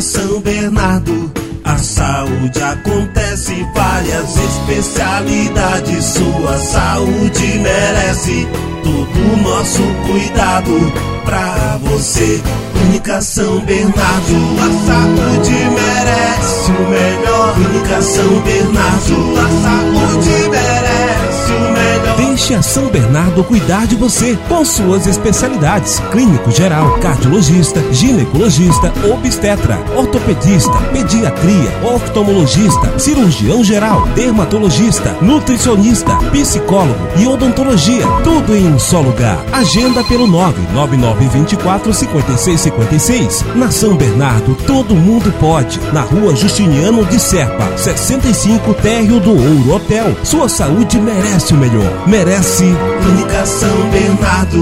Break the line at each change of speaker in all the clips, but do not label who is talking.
São Bernardo. A saúde acontece, várias especialidades. Sua saúde merece todo o nosso cuidado pra você. Clínica São Bernardo, a saúde merece o melhor. Clínica São Bernardo, a saúde merece.
Deixe a São Bernardo cuidar de você com suas especialidades: clínico geral, cardiologista, ginecologista, obstetra, ortopedista, pediatria, oftalmologista, cirurgião geral, dermatologista, nutricionista, psicólogo e odontologia. Tudo em um só lugar. Agenda pelo 99924 5656. Na São Bernardo, todo mundo pode. Na rua Justiniano de Serpa, 65 Térreo do Ouro Hotel. Sua saúde merece o melhor. Merece
Clínica São Bernardo.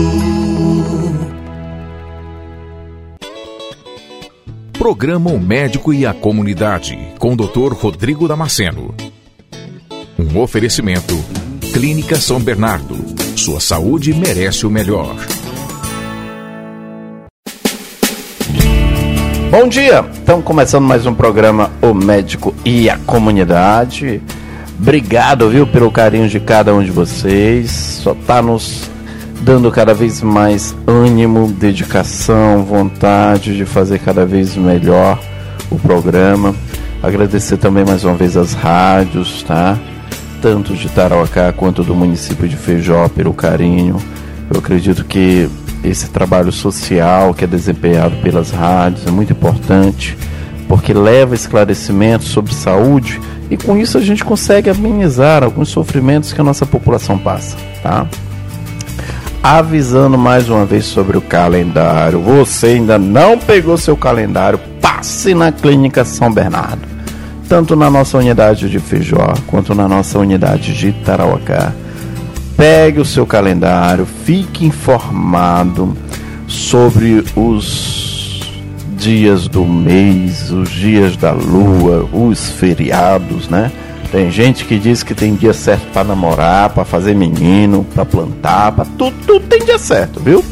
Programa O Médico e a Comunidade, com o Dr. Rodrigo Damasceno. Um oferecimento. Clínica São Bernardo. Sua saúde merece o melhor.
Bom dia! Estamos começando mais um programa O Médico e a Comunidade. Obrigado, viu, pelo carinho de cada um de vocês. Só tá nos dando cada vez mais ânimo, dedicação, vontade de fazer cada vez melhor o programa. Agradecer também mais uma vez as rádios, tá? Tanto de Tarauacá quanto do município de Feijó pelo carinho. Eu acredito que esse trabalho social que é desempenhado pelas rádios é muito importante, porque leva esclarecimento sobre saúde e com isso a gente consegue amenizar alguns sofrimentos que a nossa população passa, tá? Avisando mais uma vez sobre o calendário. Você ainda não pegou seu calendário? Passe na Clínica São Bernardo. Tanto na nossa unidade de Feijó quanto na nossa unidade de Tarauacá. Pegue o seu calendário, fique informado sobre os dias do mês, os dias da lua, os feriados, né? Tem gente que diz que tem dia certo para namorar, para fazer menino, para plantar, para tudo, tudo tem dia certo, viu?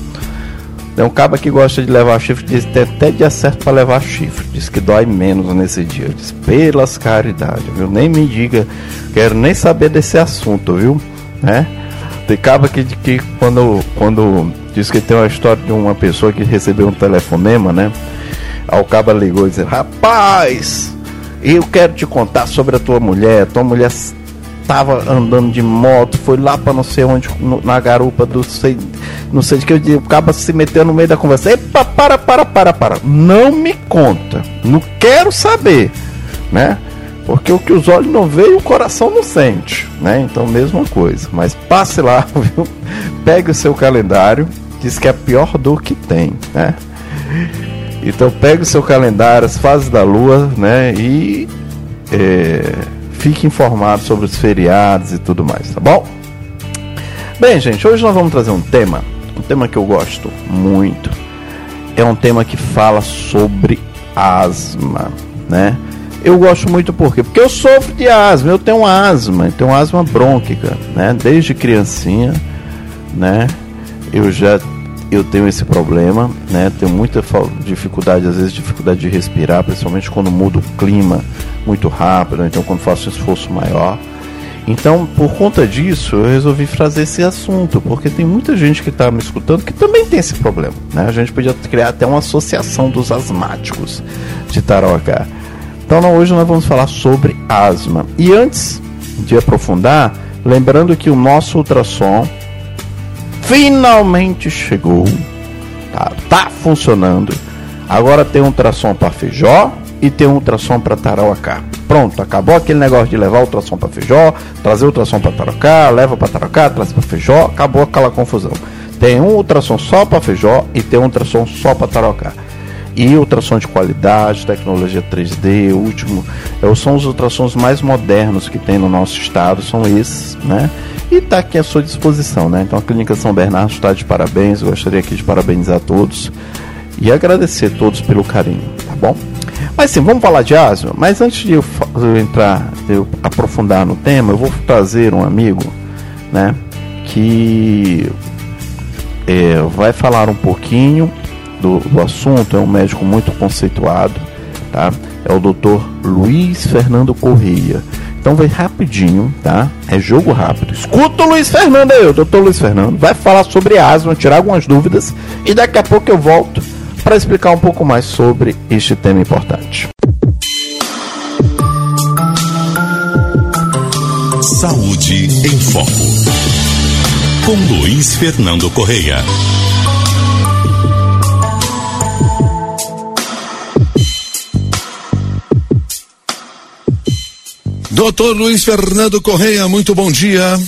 Tem um cabo que gosta de levar chifre, diz que tem até dia certo para levar chifre. Diz que dói menos nesse dia. Diz, pelas caridades, viu? Nem me diga, quero nem saber desse assunto, viu? Né? Tem cabo que, que quando, quando diz que tem uma história de uma pessoa que recebeu um telefonema, né? Cabo ligou e disse, rapaz, eu quero te contar sobre a tua mulher. Tua mulher estava andando de moto, foi lá para não sei onde, no, na garupa do sei, não sei de que eu acaba se metendo no meio da conversa. Epa, para, para, para, para. Não me conta. Não quero saber, né? Porque o que os olhos não veem, o coração não sente, né? Então, mesma coisa. Mas passe lá, viu? Pegue o seu calendário, diz que é a pior dor que tem, né? Então pegue o seu calendário, as fases da lua, né? E é, fique informado sobre os feriados e tudo mais, tá bom? Bem, gente, hoje nós vamos trazer um tema, um tema que eu gosto muito. É um tema que fala sobre asma, né? Eu gosto muito por quê? Porque eu sofro de asma, eu tenho asma, eu tenho asma brônquica, né? Desde criancinha, né? Eu já eu tenho esse problema, né? Tenho muita dificuldade, às vezes dificuldade de respirar, principalmente quando muda o clima muito rápido, então quando faço um esforço maior. Então, por conta disso, eu resolvi trazer esse assunto, porque tem muita gente que está me escutando que também tem esse problema. Né? A gente podia criar até uma associação dos asmáticos de Tarauacá. Então, hoje nós vamos falar sobre asma. E antes de aprofundar, lembrando que o nosso ultrassom finalmente chegou. Tá, tá funcionando. Agora tem um ultrassom para Feijó e tem um ultrassom para Tarauacá. Pronto, acabou aquele negócio de levar o ultrassom para Feijó, trazer o ultrassom para Tarauacá, leva para Tarauacá, traz para Feijó, acabou aquela confusão. Tem um ultrassom só para Feijó e tem um ultrassom só para Tarauacá. E ultrassom de qualidade, tecnologia 3D, último, é, são os ultrassons mais modernos que tem no nosso estado, são esses, né? E está aqui à sua disposição, né? Então a Clínica São Bernardo está de parabéns, gostaria aqui de parabenizar todos e agradecer a todos pelo carinho, tá bom? Mas sim, vamos falar de asma, mas antes de eu, eu entrar, de eu aprofundar no tema, eu vou trazer um amigo, né? Que é, vai falar um pouquinho do, do assunto, é um médico muito conceituado, tá? É o doutor Luiz Fernando Correia. Então vai rapidinho, tá? É jogo rápido. Escuta o Luiz Fernando aí, o doutor Luiz Fernando. Vai falar sobre asma, tirar algumas dúvidas e daqui a pouco eu volto para explicar um pouco mais sobre este tema importante.
Saúde em Foco. Com Luiz Fernando Correia. Doutor Luiz Fernando Correia, muito bom dia.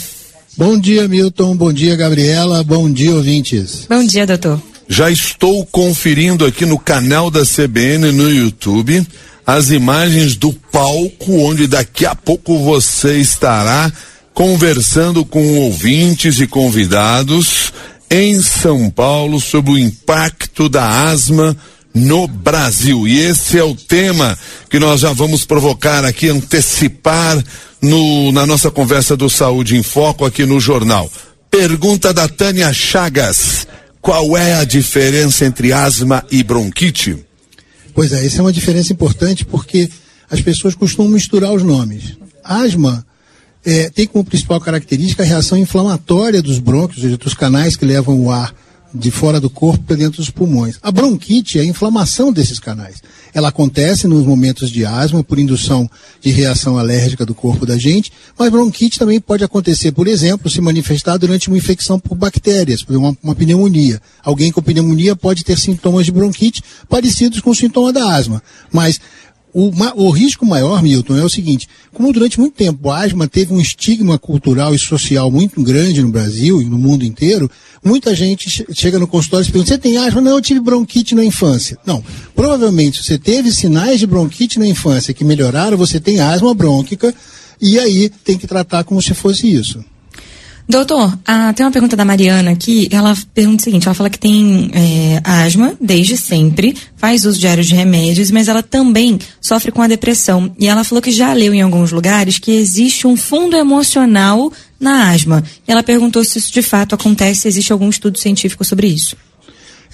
Bom dia, Milton. Bom dia, Gabriela. Bom dia, ouvintes.
Bom dia, doutor.
Já estou conferindo aqui no canal da CBN no YouTube as imagens do palco onde daqui a pouco você estará conversando com ouvintes e convidados em São Paulo sobre o impacto da asma no Brasil. E esse é o tema que nós já vamos provocar aqui, antecipar no, na nossa conversa do Saúde em Foco aqui no jornal. Pergunta da Tânia Chagas: qual é a diferença entre asma e bronquite?
Pois é, essa é uma diferença importante porque as pessoas costumam misturar os nomes. Asma é, tem como principal característica a reação inflamatória dos brônquios, ou seja, dos canais que levam o ar de fora do corpo para dentro dos pulmões. A bronquite é a inflamação desses canais. Ela acontece nos momentos de asma por indução de reação alérgica do corpo da gente, mas bronquite também pode acontecer, por exemplo, se manifestar durante uma infecção por bactérias, por uma, uma pneumonia. Alguém com pneumonia pode ter sintomas de bronquite parecidos com o sintoma da asma, mas o, o, risco maior, Milton, é o seguinte: como durante muito tempo a asma teve um estigma cultural e social muito grande no Brasil e no mundo inteiro, muita gente chega no consultório e pergunta: você tem asma? Não, eu tive bronquite na infância. Não. Provavelmente você teve sinais de bronquite na infância que melhoraram, você tem asma brônquica e aí tem que tratar como se fosse isso.
Doutor, ah, tem uma pergunta da Mariana aqui. Ela pergunta o seguinte: ela fala que tem é, asma desde sempre, faz uso diário de remédios, mas ela também sofre com a depressão. E ela falou que já leu em alguns lugares que existe um fundo emocional na asma. E ela perguntou se isso de fato acontece, se existe algum estudo científico sobre isso.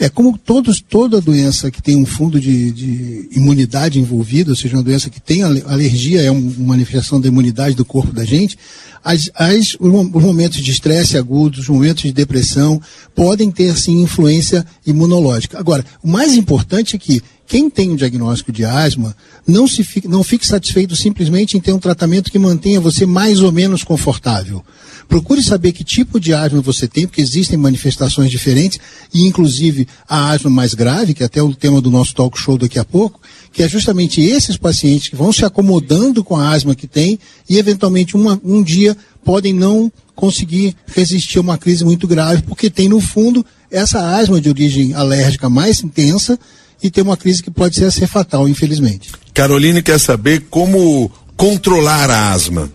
É, como todos, toda doença que tem um fundo de, de imunidade envolvido, ou seja, uma doença que tem alergia, é uma manifestação da imunidade do corpo da gente, as, as, os momentos de estresse agudos, os momentos de depressão, podem ter sim influência imunológica. Agora, o mais importante é que quem tem um diagnóstico de asma não, se fique, não fique satisfeito simplesmente em ter um tratamento que mantenha você mais ou menos confortável. Procure saber que tipo de asma você tem, porque existem manifestações diferentes, e inclusive a asma mais grave, que é até o tema do nosso talk show daqui a pouco, que é justamente esses pacientes que vão se acomodando com a asma que tem e eventualmente uma, um dia podem não conseguir resistir a uma crise muito grave, porque tem no fundo essa asma de origem alérgica mais intensa e tem uma crise que pode ser ser fatal, infelizmente.
Caroline quer saber como controlar a asma.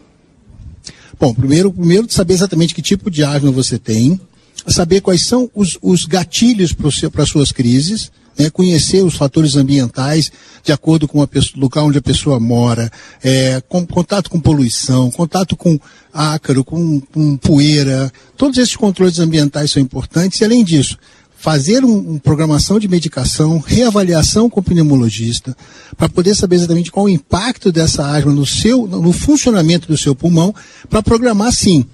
Bom, primeiro, primeiro saber exatamente que tipo de asma você tem, saber quais são os, os gatilhos para as suas crises, né, conhecer os fatores ambientais de acordo com o local onde a pessoa mora, é, com, contato com poluição, contato com ácaro, com, com poeira, todos esses controles ambientais são importantes e além disso, fazer uma um programação de medicação, reavaliação com o pneumologista, para poder saber exatamente qual o impacto dessa asma no seu, no funcionamento do seu pulmão, para programar sim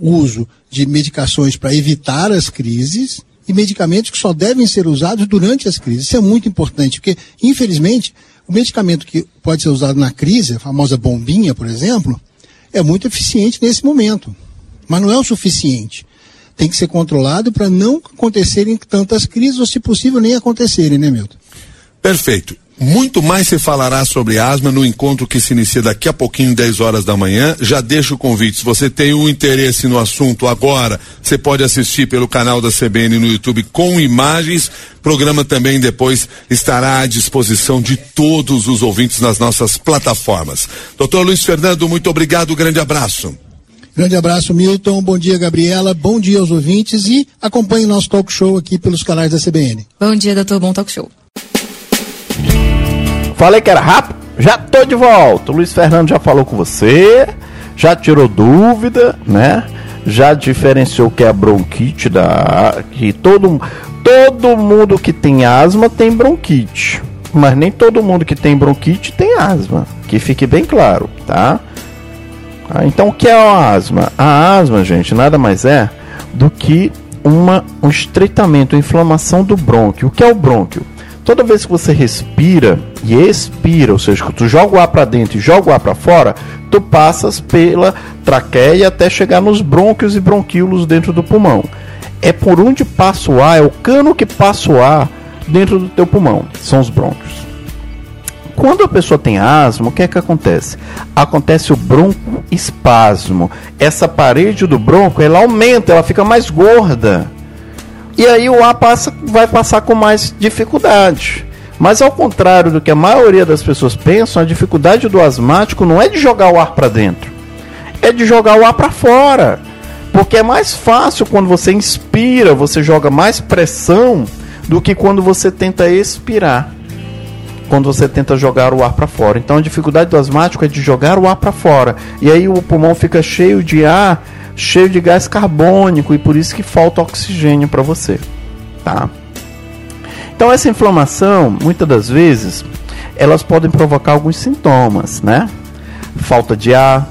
o uso de medicações para evitar as crises e medicamentos que só devem ser usados durante as crises. Isso é muito importante, porque, infelizmente, o medicamento que pode ser usado na crise, a famosa bombinha, por exemplo, é muito eficiente nesse momento, mas não é o suficiente tem que ser controlado para não acontecerem tantas crises, ou se possível, nem acontecerem, né, Milton?
Perfeito. Muito mais se falará sobre asma no encontro que se inicia daqui a pouquinho, 10 horas da manhã. Já deixo o convite. Se você tem um interesse no assunto agora, você pode assistir pelo canal da CBN no YouTube com imagens. Programa também depois estará à disposição de todos os ouvintes nas nossas plataformas. Doutor Luiz Fernando, muito obrigado. Grande abraço.
Grande abraço, Milton. Bom dia, Gabriela. Bom dia aos ouvintes e acompanhe nosso talk show aqui pelos canais da CBN.
Bom dia, doutor. Bom talk show.
Falei que era rápido? Já tô de volta. O Luiz Fernando já falou com você, já tirou dúvida, né? Já diferenciou que é a bronquite da que todo todo mundo que tem asma tem bronquite. mas nem todo mundo que tem bronquite tem asma, que fique bem claro, tá? Ah, então o que é a asma? A asma, gente, nada mais é do que uma, um estreitamento, uma inflamação do brônquio. O que é o brônquio? Toda vez que você respira e expira, ou seja, que tu joga o ar para dentro e joga o ar para fora, tu passas pela traqueia até chegar nos brônquios e bronquíolos dentro do pulmão. É por onde passa o ar, é o cano que passa o ar dentro do teu pulmão, são os brônquios. Quando a pessoa tem asma, o que é que acontece? Acontece o broncoespasmo. Essa parede do bronco, ela aumenta, ela fica mais gorda. E aí o ar passa, vai passar com mais dificuldade. Mas ao contrário do que a maioria das pessoas pensam, a dificuldade do asmático não é de jogar o ar para dentro, é de jogar o ar para fora. Porque é mais fácil quando você inspira, você joga mais pressão do que quando você tenta expirar. Quando você tenta jogar o ar para fora. Então a dificuldade do asmático é de jogar o ar para fora. E aí o pulmão fica cheio de ar, cheio de gás carbônico e por isso que falta oxigênio para você, tá? Então essa inflamação, muitas das vezes, elas podem provocar alguns sintomas, né? Falta de ar,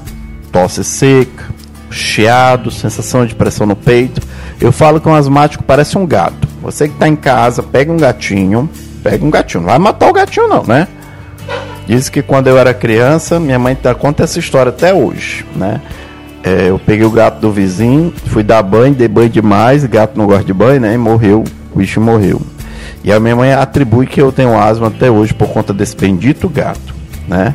tosse seca, chiado, sensação de pressão no peito. Eu falo que um asmático parece um gato. Você que está em casa, pega um gatinho, pega um gatinho. Não vai matar o gatinho, não, né? Diz que quando eu era criança, minha mãe dá conta essa história até hoje, né? É, eu peguei o gato do vizinho, fui dar banho, dei banho demais, gato não gosta de banho, né? E morreu, o bicho morreu. E a minha mãe atribui que eu tenho asma até hoje por conta desse bendito gato, né?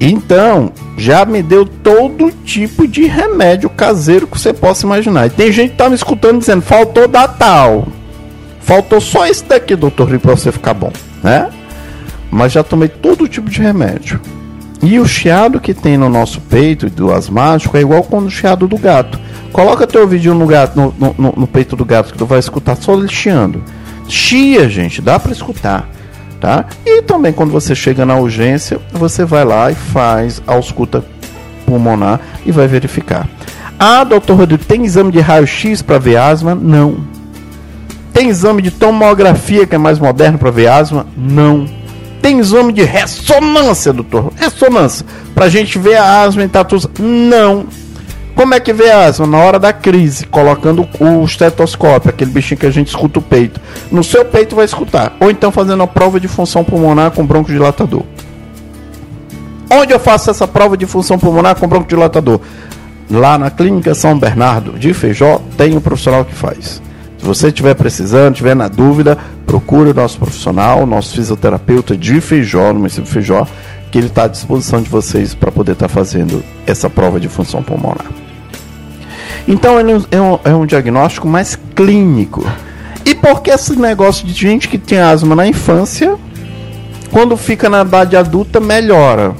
Então, já me deu todo tipo de remédio caseiro que você possa imaginar. E tem gente que tá me escutando dizendo, faltou da tal. Faltou só esse daqui, doutor pra você ficar bom, né? Mas já tomei todo tipo de remédio. E o chiado que tem no nosso peito do asmático é igual com o chiado do gato. Coloca teu vídeo no, gato, no, no, no peito do gato que tu vai escutar só ele chiando. Chia, gente, dá para escutar tá? E também quando você chega na urgência, você vai lá e faz a ausculta pulmonar e vai verificar. Ah, doutor Rodrigo, tem exame de raio-x para ver asma? Não. Tem exame de tomografia que é mais moderno para ver asma? Não. Tem exame de ressonância, doutor? Ressonância. Para a gente ver a asma em tatus? Não. Como é que vê a asma? Na hora da crise, colocando o estetoscópio, aquele bichinho que a gente escuta o peito. No seu peito vai escutar. Ou então fazendo a prova de função pulmonar com broncodilatador. Onde eu faço essa prova de função pulmonar com broncodilatador? Lá na Clínica São Bernardo de Feijó, tem um profissional que faz. Se você estiver precisando, estiver na dúvida, procure o nosso profissional, nosso fisioterapeuta de Feijó, no município de Feijó, que ele está à disposição de vocês para poder estar tá fazendo essa prova de função pulmonar. Então é um, é um diagnóstico mais clínico. E por que esse negócio de gente que tem asma na infância, quando fica na idade adulta, melhora?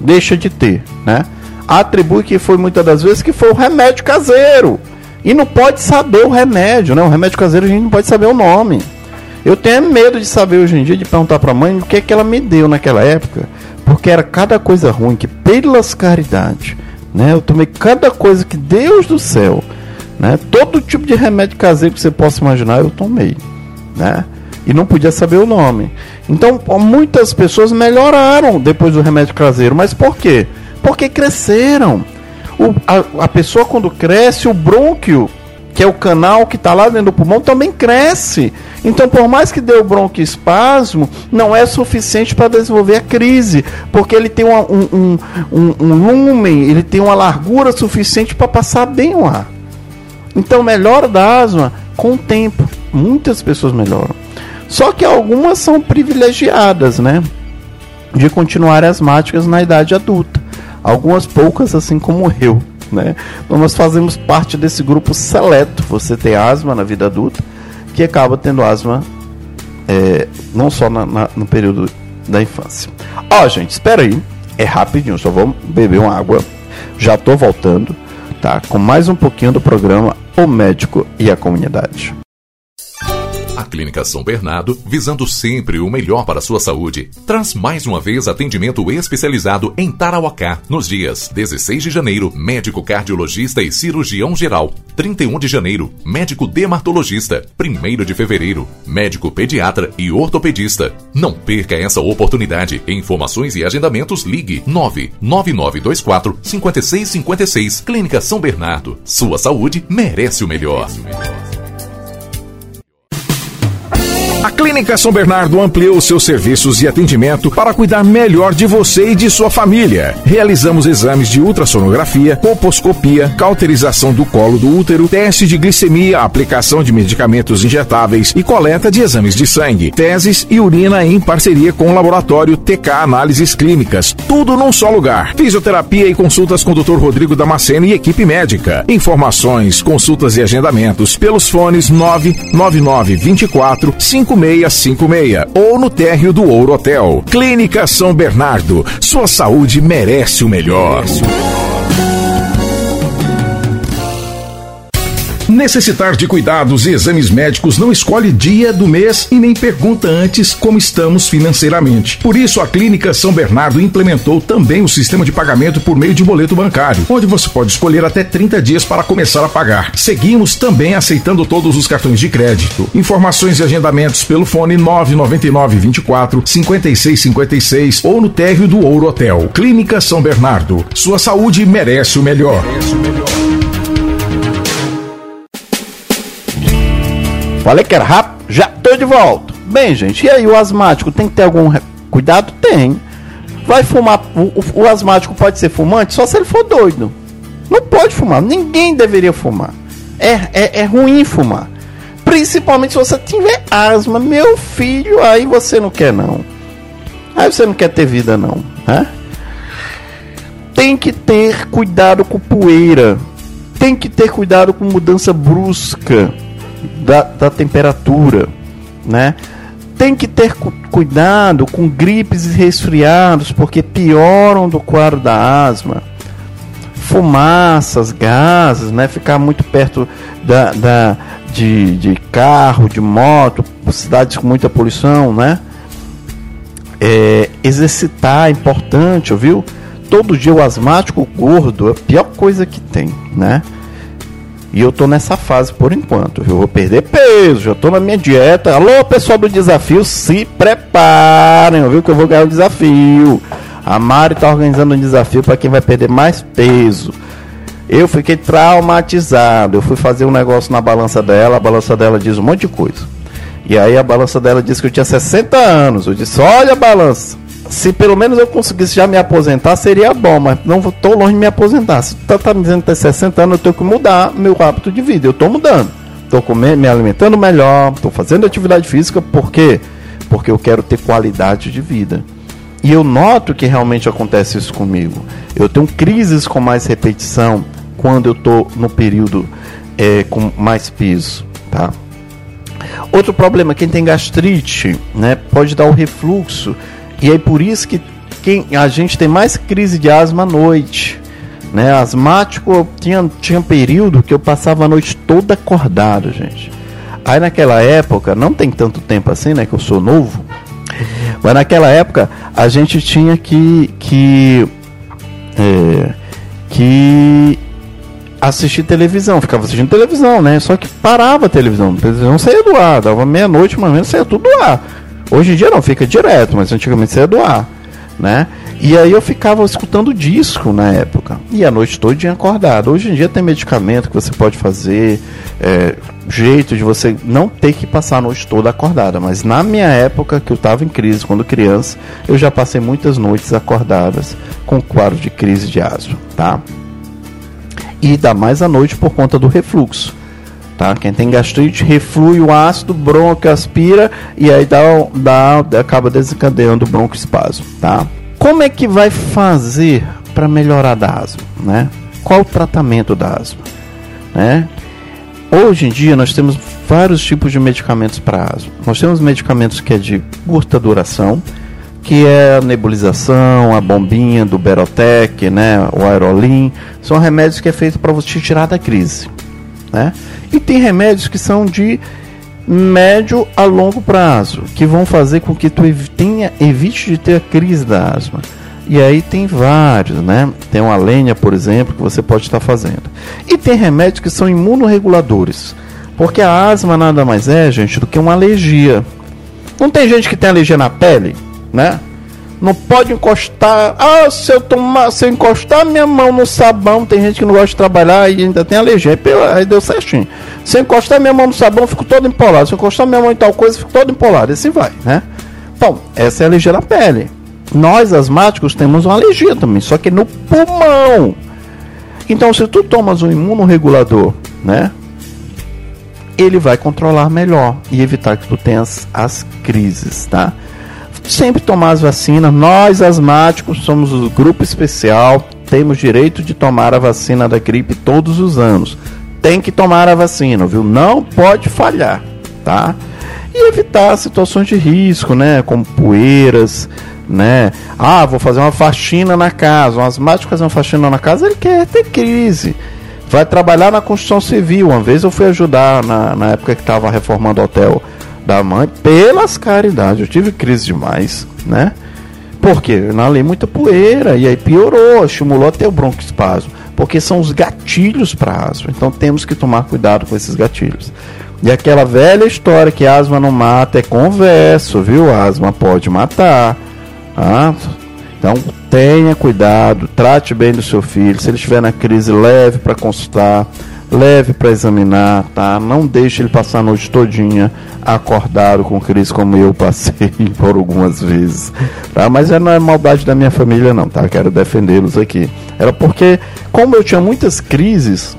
Deixa de ter, né? Atribui que foi muitas das vezes que foi o remédio caseiro. E não pode saber o remédio, né? O remédio caseiro a gente não pode saber o nome. Eu tenho medo de saber hoje em dia, de perguntar para a mãe o que é que ela me deu naquela época, porque era cada coisa ruim que, pelas caridades, né? Eu tomei cada coisa que Deus do céu, né? Todo tipo de remédio caseiro que você possa imaginar, eu tomei, né? E não podia saber o nome. Então, muitas pessoas melhoraram depois do remédio caseiro, mas por quê? Porque cresceram. O, a, a pessoa quando cresce, o brônquio que é o canal que está lá dentro do pulmão, também cresce. Então, por mais que dê o broncoespasmo, não é suficiente para desenvolver a crise, porque ele tem uma, um, um, um, um lumen, ele tem uma largura suficiente para passar bem o ar. Então, melhora da asma com o tempo. Muitas pessoas melhoram. Só que algumas são privilegiadas, né? De continuar asmáticas na idade adulta. Algumas poucas, assim como eu né? Então nós fazemos parte desse grupo seleto. Você tem asma na vida adulta, que acaba tendo asma é, não só na, na, no período da infância. Ó, gente, espera aí. É rapidinho, só vou beber uma água. Já tô voltando, tá? Com mais um pouquinho do programa O Médico e a Comunidade.
A Clínica São Bernardo, visando sempre o melhor para a sua saúde, traz mais uma vez atendimento especializado em Tarauacá, nos dias 16 de janeiro, médico cardiologista e cirurgião geral, 31 de janeiro, médico dermatologista, 1 de fevereiro, médico pediatra e ortopedista. Não perca essa oportunidade. Informações e agendamentos ligue 99924 5656. Clínica São Bernardo. Sua saúde merece o melhor.
A Clínica São Bernardo ampliou seus serviços e atendimento para cuidar melhor de você e de sua família. Realizamos exames de ultrassonografia, colposcopia, cauterização do colo do útero, teste de glicemia, aplicação de medicamentos injetáveis e coleta de exames de sangue, teses e urina em parceria com o laboratório TK Análises Clínicas. Tudo num só lugar. Fisioterapia e consultas com o Dr. Rodrigo Damasceno e equipe médica. Informações, consultas e agendamentos pelos fones 999 24 5 5656 ou no térreo do Ouro Hotel. Clínica São Bernardo. Sua saúde merece o melhor. Necessitar de cuidados e exames médicos não escolhe dia do mês e nem pergunta antes como estamos financeiramente. Por isso, a Clínica São Bernardo implementou também o sistema de pagamento por meio de boleto bancário, onde você pode escolher até 30 dias para começar a pagar. Seguimos também aceitando todos os cartões de crédito. Informações e agendamentos pelo fone 999 24 5656 ou no térreo do Ouro Hotel. Clínica São Bernardo. Sua saúde merece o melhor. Merece o melhor.
Falei que era rápido, já tô de volta. Bem, gente, e aí o asmático tem que ter algum cuidado? Tem. Vai fumar, o, o, o, asmático pode ser fumante só se ele for doido. Não pode fumar, ninguém deveria fumar. É, é, é ruim fumar. Principalmente se você tiver asma, meu filho, aí você não quer não. Aí você não quer ter vida não, né? Tem que ter cuidado com poeira. Tem que ter cuidado com mudança brusca da, da temperatura, né? Tem que ter cu cuidado com gripes e resfriados, porque pioram do quadro da asma. Fumaças, gases, né? Ficar muito perto da, da, de, de carro, de moto, cidades com muita poluição, né? É, exercitar é importante, viu? Todo dia o asmático gordo é a pior coisa que tem, né? E eu tô nessa fase por enquanto. Eu vou perder peso, já tô na minha dieta. Alô, pessoal do desafio, se preparem, viu que eu vou ganhar o desafio. A Mari tá organizando um desafio para quem vai perder mais peso. Eu fiquei traumatizado. Eu fui fazer um negócio na balança dela, a balança dela diz um monte de coisa. E aí a balança dela disse que eu tinha 60 anos. Eu disse: "Olha a balança se pelo menos eu conseguisse já me aposentar, seria bom, mas não estou longe de me aposentar. Se tu tá me dizendo que tem 60 anos, eu tenho que mudar meu hábito de vida. Eu estou mudando. Estou me alimentando melhor, estou fazendo atividade física, por quê? Porque eu quero ter qualidade de vida. E eu noto que realmente acontece isso comigo. Eu tenho crises com mais repetição quando eu estou no período é, com mais peso, tá? Outro problema, quem tem gastrite, né, pode dar o refluxo e aí por isso que quem, a gente tem mais crise de asma à noite. Né? Asmático, tinha, tinha período que eu passava a noite toda acordado, gente. Aí naquela época, não tem tanto tempo assim, né? Que eu sou novo. Mas naquela época a gente tinha que que é, que assistir televisão, ficava assistindo televisão, né? Só que parava a televisão, a televisão saía do ar, dava meia-noite, mais ou menos, saía tudo do ar. Hoje em dia não, fica direto, mas antigamente você ia doar, né? E aí eu ficava escutando disco na época. E a noite toda acordado. Hoje em dia tem medicamento que você pode fazer, é, jeito de você não ter que passar a noite toda acordada. Mas na minha época, que eu estava em crise quando criança, eu já passei muitas noites acordadas com quadro de crise de asma, tá? E dá mais à noite por conta do refluxo. Tá? Quem tem gastrite reflui o ácido, bronco aspira e aí dá, dá, acaba desencadeando o broncoespasmo. Tá? Como é que vai fazer para melhorar da asma? Né? Qual o tratamento da asma? Né? Hoje em dia nós temos vários tipos de medicamentos para asma. Nós temos medicamentos que é de curta duração, que é a nebulização, a bombinha do Berotec, né, o Aerolim, são remédios que é feito para você tirar da crise, né? E tem remédios que são de médio a longo prazo, que vão fazer com que tu tenha, evite de ter a crise da asma. E aí tem vários, né? Tem uma lenha, por exemplo, que você pode estar fazendo. E tem remédios que são imunorreguladores. Porque a asma nada mais é, gente, do que uma alergia. Não tem gente que tem alergia na pele, né? Não pode encostar. Ah, se eu tomar, se eu encostar minha mão no sabão, tem gente que não gosta de trabalhar e ainda tem alergia. Aí deu certinho. Se eu encostar minha mão no sabão, fico todo empolado. Se eu encostar minha mão em tal coisa, fico todo empolado. E assim vai, né? Então, essa é a alergia na pele. Nós, asmáticos, temos uma alergia também, só que no pulmão. Então, se tu tomas um imunorregulador, né? Ele vai controlar melhor e evitar que tu tenhas as crises, tá? Sempre tomar as vacinas. Nós, asmáticos, somos o grupo especial. Temos direito de tomar a vacina da gripe todos os anos. Tem que tomar a vacina, viu? Não pode falhar, tá? E evitar situações de risco, né? Como poeiras, né? Ah, vou fazer uma faxina na casa. Um asmático fazer uma faxina na casa, ele quer ter crise. Vai trabalhar na construção civil. Uma vez eu fui ajudar na, na época que estava reformando o hotel da mãe, pelas caridades. Eu tive crise demais, né? Porque inalei muita poeira e aí piorou, estimulou até o broncoespasmo. Porque são os gatilhos para asma. Então temos que tomar cuidado com esses gatilhos. E aquela velha história que asma não mata é converso, viu? asma pode matar. Ah, então tenha cuidado, trate bem do seu filho. Se ele estiver na crise, leve para consultar, leve para examinar, tá? Não deixe ele passar a noite todinha acordado com crise como eu passei por algumas vezes, tá? Mas não é maldade da minha família não, tá? Quero defendê-los aqui. Era porque como eu tinha muitas crises,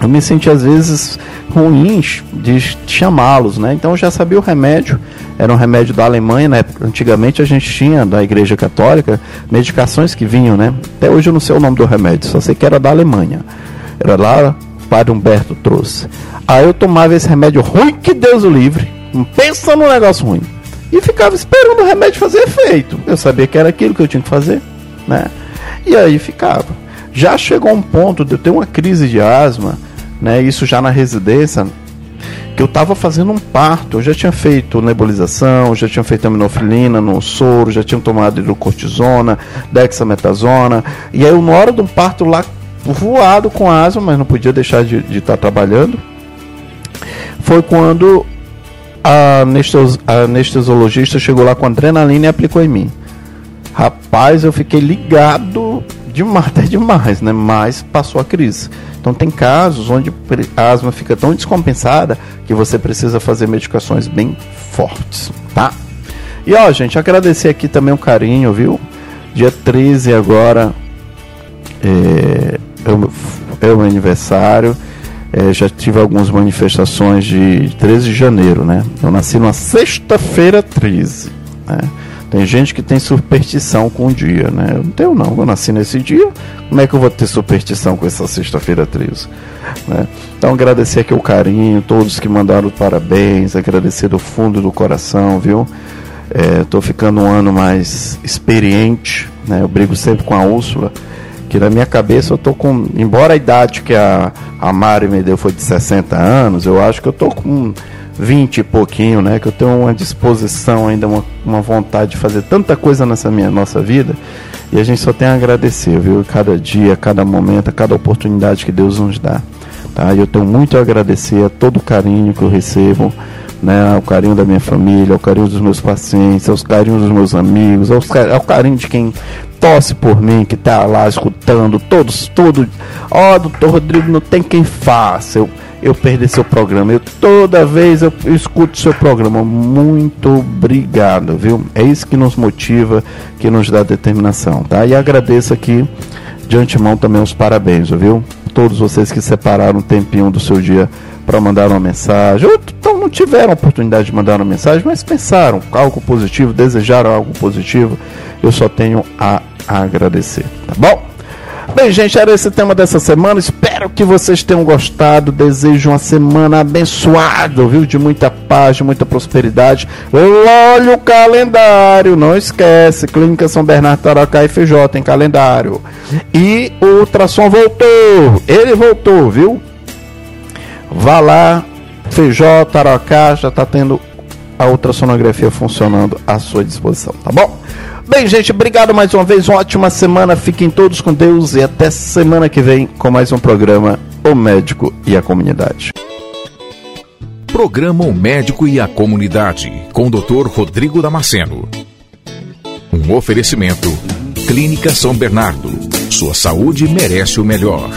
eu me senti às vezes ruins de chamá-los, né? Então eu já sabia o remédio, era um remédio da Alemanha, né? Antigamente a gente tinha da Igreja Católica medicações que vinham, né? Até hoje eu não sei o nome do remédio, só sei que era da Alemanha. Era lá Padre Humberto trouxe. Aí eu tomava esse remédio ruim que Deus o livre, pensa num negócio ruim. E ficava esperando o remédio fazer efeito. Eu sabia que era aquilo que eu tinha que fazer, né? E aí ficava. Já chegou um ponto de eu ter uma crise de asma né? Isso já na residência, que eu estava fazendo um parto, eu já tinha feito nebulização, já tinha feito aminofilina no soro, já tinha tomado hidrocortisona, dexametasona, e aí na hora do parto lá, voado com asma, mas não podia deixar de estar tá trabalhando, foi quando a, anestesi a anestesiologista chegou lá com adrenalina e aplicou em mim. Rapaz, eu fiquei ligado demais, até demais, né? Mas passou a crise. Então tem casos onde a asma fica tão descompensada que você precisa fazer medicações bem fortes, tá? E ó, gente, agradecer aqui também o carinho, viu? Dia 13 agora é, é, o meu aniversário. É, já tive algumas manifestações de 13 de janeiro, né? Eu nasci numa sexta-feira 13, né? Tem gente que tem superstição com o dia, né? Eu não tenho não, eu nasci nesse dia, como é que eu vou ter superstição com essa sexta-feira 13? Né? Então agradecer aqui o carinho, todos que mandaram parabéns, agradecer do fundo do coração, viu? Estou é, ficando um ano mais experiente, né? Eu brigo sempre com a Úrsula, que na minha cabeça eu tô com, embora a idade que a, a Mari me deu foi de 60 anos, eu acho que eu tô com 20 e pouquinho, né? Que eu tenho uma disposição ainda, uma, uma vontade de fazer tanta coisa nessa minha nossa vida. E a gente só tem a agradecer, viu? Cada dia, cada momento, cada oportunidade que Deus nos dá. Tá? E eu tenho muito a agradecer a todo o carinho que eu recebo, né? Ao carinho da minha família, ao carinho dos meus pacientes, aos carinhos dos meus amigos, aos, ao carinho de quem torce por mim, que tá lá escutando, todos, tudo. Ó, oh, doutor Rodrigo, não tem quem faça. Eu, eu perder seu programa. Eu toda vez eu, escuto seu programa. Muito obrigado, viu? É isso que nos motiva, que nos dá determinação, tá? E agradeço aqui de antemão também os parabéns, viu? Todos vocês que separaram um tempinho do seu dia para mandar uma mensagem, ou então não tiveram oportunidade de mandar uma mensagem, mas pensaram algo positivo, desejaram algo positivo, eu só tenho a agradecer, tá bom? Bem, gente, era esse tema dessa semana. Espero que vocês tenham gostado. Desejo uma semana abençoada, viu? De muita paz, de muita prosperidade. Olha o calendário, não esquece. Clínica São Bernardo Taracá FJ em calendário. E o ultrassom voltou. Ele voltou, viu? Vá lá, Feijó, Tarocá, já está tendo a ultrassonografia funcionando à sua disposição, tá bom? Bem, gente, obrigado mais uma vez. Uma ótima semana. Fiquem todos com Deus e até semana que vem com mais um programa O Médico e a Comunidade.
Programa O Médico e a Comunidade, com o Dr. Rodrigo Damasceno. Um oferecimento Clínica São Bernardo. Sua saúde merece o melhor.